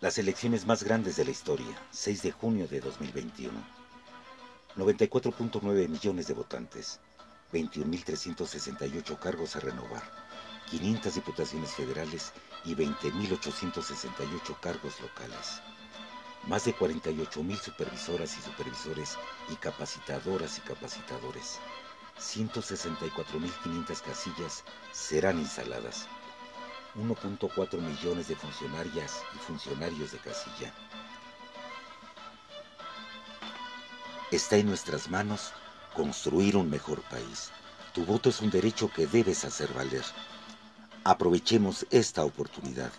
Las elecciones más grandes de la historia, 6 de junio de 2021. 94.9 millones de votantes, 21.368 cargos a renovar, 500 diputaciones federales y 20.868 cargos locales. Más de 48.000 supervisoras y supervisores y capacitadoras y capacitadores. 164.500 casillas serán instaladas. 1.4 millones de funcionarias y funcionarios de casilla. Está en nuestras manos construir un mejor país. Tu voto es un derecho que debes hacer valer. Aprovechemos esta oportunidad.